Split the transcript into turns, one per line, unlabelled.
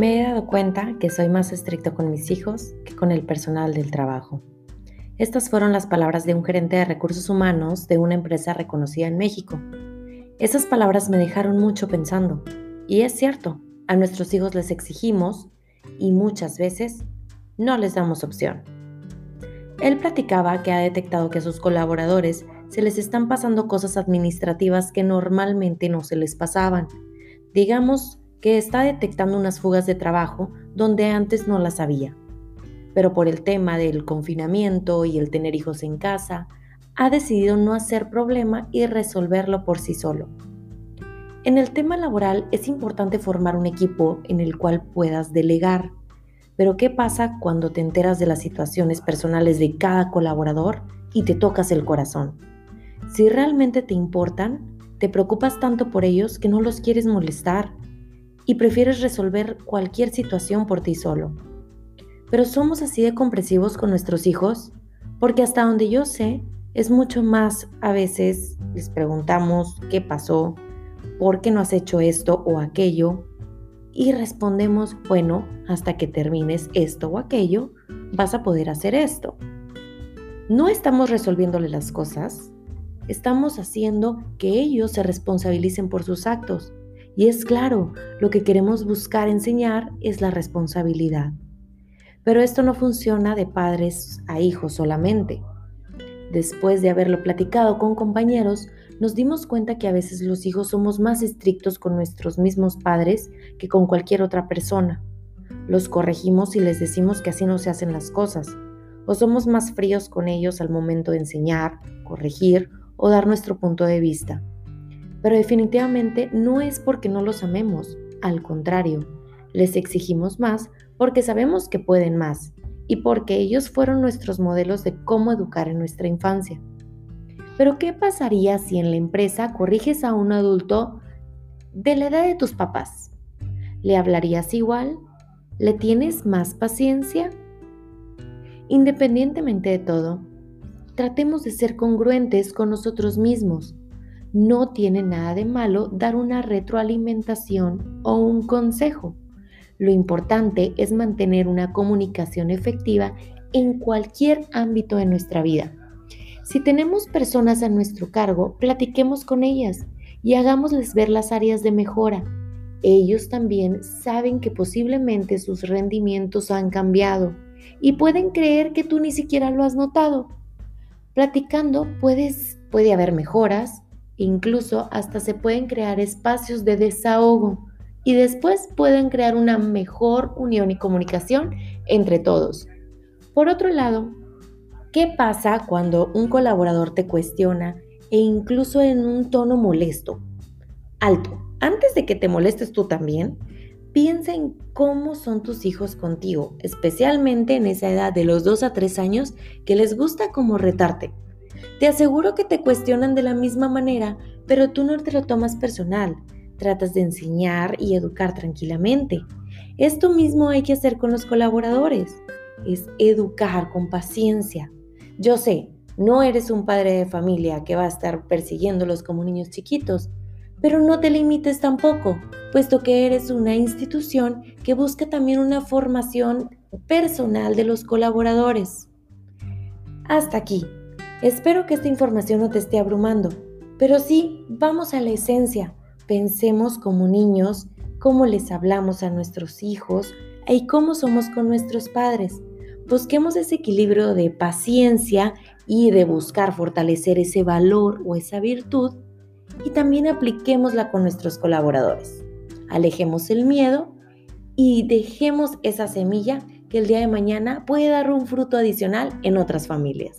Me he dado cuenta que soy más estricto con mis hijos que con el personal del trabajo. Estas fueron las palabras de un gerente de recursos humanos de una empresa reconocida en México. Esas palabras me dejaron mucho pensando. Y es cierto, a nuestros hijos les exigimos y muchas veces no les damos opción. Él platicaba que ha detectado que a sus colaboradores se les están pasando cosas administrativas que normalmente no se les pasaban. Digamos que está detectando unas fugas de trabajo donde antes no las había. Pero por el tema del confinamiento y el tener hijos en casa, ha decidido no hacer problema y resolverlo por sí solo. En el tema laboral es importante formar un equipo en el cual puedas delegar. Pero ¿qué pasa cuando te enteras de las situaciones personales de cada colaborador y te tocas el corazón? Si realmente te importan, te preocupas tanto por ellos que no los quieres molestar y prefieres resolver cualquier situación por ti solo. Pero somos así de comprensivos con nuestros hijos, porque hasta donde yo sé, es mucho más a veces les preguntamos qué pasó, por qué no has hecho esto o aquello, y respondemos, bueno, hasta que termines esto o aquello, vas a poder hacer esto. No estamos resolviéndole las cosas, estamos haciendo que ellos se responsabilicen por sus actos y es claro, lo que queremos buscar enseñar es la responsabilidad. Pero esto no funciona de padres a hijos solamente. Después de haberlo platicado con compañeros, nos dimos cuenta que a veces los hijos somos más estrictos con nuestros mismos padres que con cualquier otra persona. Los corregimos y les decimos que así no se hacen las cosas, o somos más fríos con ellos al momento de enseñar, corregir o dar nuestro punto de vista. Pero definitivamente no es porque no los amemos, al contrario, les exigimos más porque sabemos que pueden más y porque ellos fueron nuestros modelos de cómo educar en nuestra infancia. Pero ¿qué pasaría si en la empresa corriges a un adulto de la edad de tus papás? ¿Le hablarías igual? ¿Le tienes más paciencia? Independientemente de todo, tratemos de ser congruentes con nosotros mismos no tiene nada de malo dar una retroalimentación o un consejo. Lo importante es mantener una comunicación efectiva en cualquier ámbito de nuestra vida. Si tenemos personas a nuestro cargo, platiquemos con ellas y hagámosles ver las áreas de mejora. Ellos también saben que posiblemente sus rendimientos han cambiado y pueden creer que tú ni siquiera lo has notado. Platicando puedes, puede haber mejoras, Incluso hasta se pueden crear espacios de desahogo y después pueden crear una mejor unión y comunicación entre todos. Por otro lado, ¿qué pasa cuando un colaborador te cuestiona e incluso en un tono molesto? Alto, antes de que te molestes tú también, piensa en cómo son tus hijos contigo, especialmente en esa edad de los 2 a 3 años que les gusta como retarte. Te aseguro que te cuestionan de la misma manera, pero tú no te lo tomas personal. Tratas de enseñar y educar tranquilamente. Esto mismo hay que hacer con los colaboradores. Es educar con paciencia. Yo sé, no eres un padre de familia que va a estar persiguiéndolos como niños chiquitos, pero no te limites tampoco, puesto que eres una institución que busca también una formación personal de los colaboradores. Hasta aquí. Espero que esta información no te esté abrumando, pero sí, vamos a la esencia. Pensemos como niños, cómo les hablamos a nuestros hijos y cómo somos con nuestros padres. Busquemos ese equilibrio de paciencia y de buscar fortalecer ese valor o esa virtud y también apliquémosla con nuestros colaboradores. Alejemos el miedo y dejemos esa semilla que el día de mañana puede dar un fruto adicional en otras familias.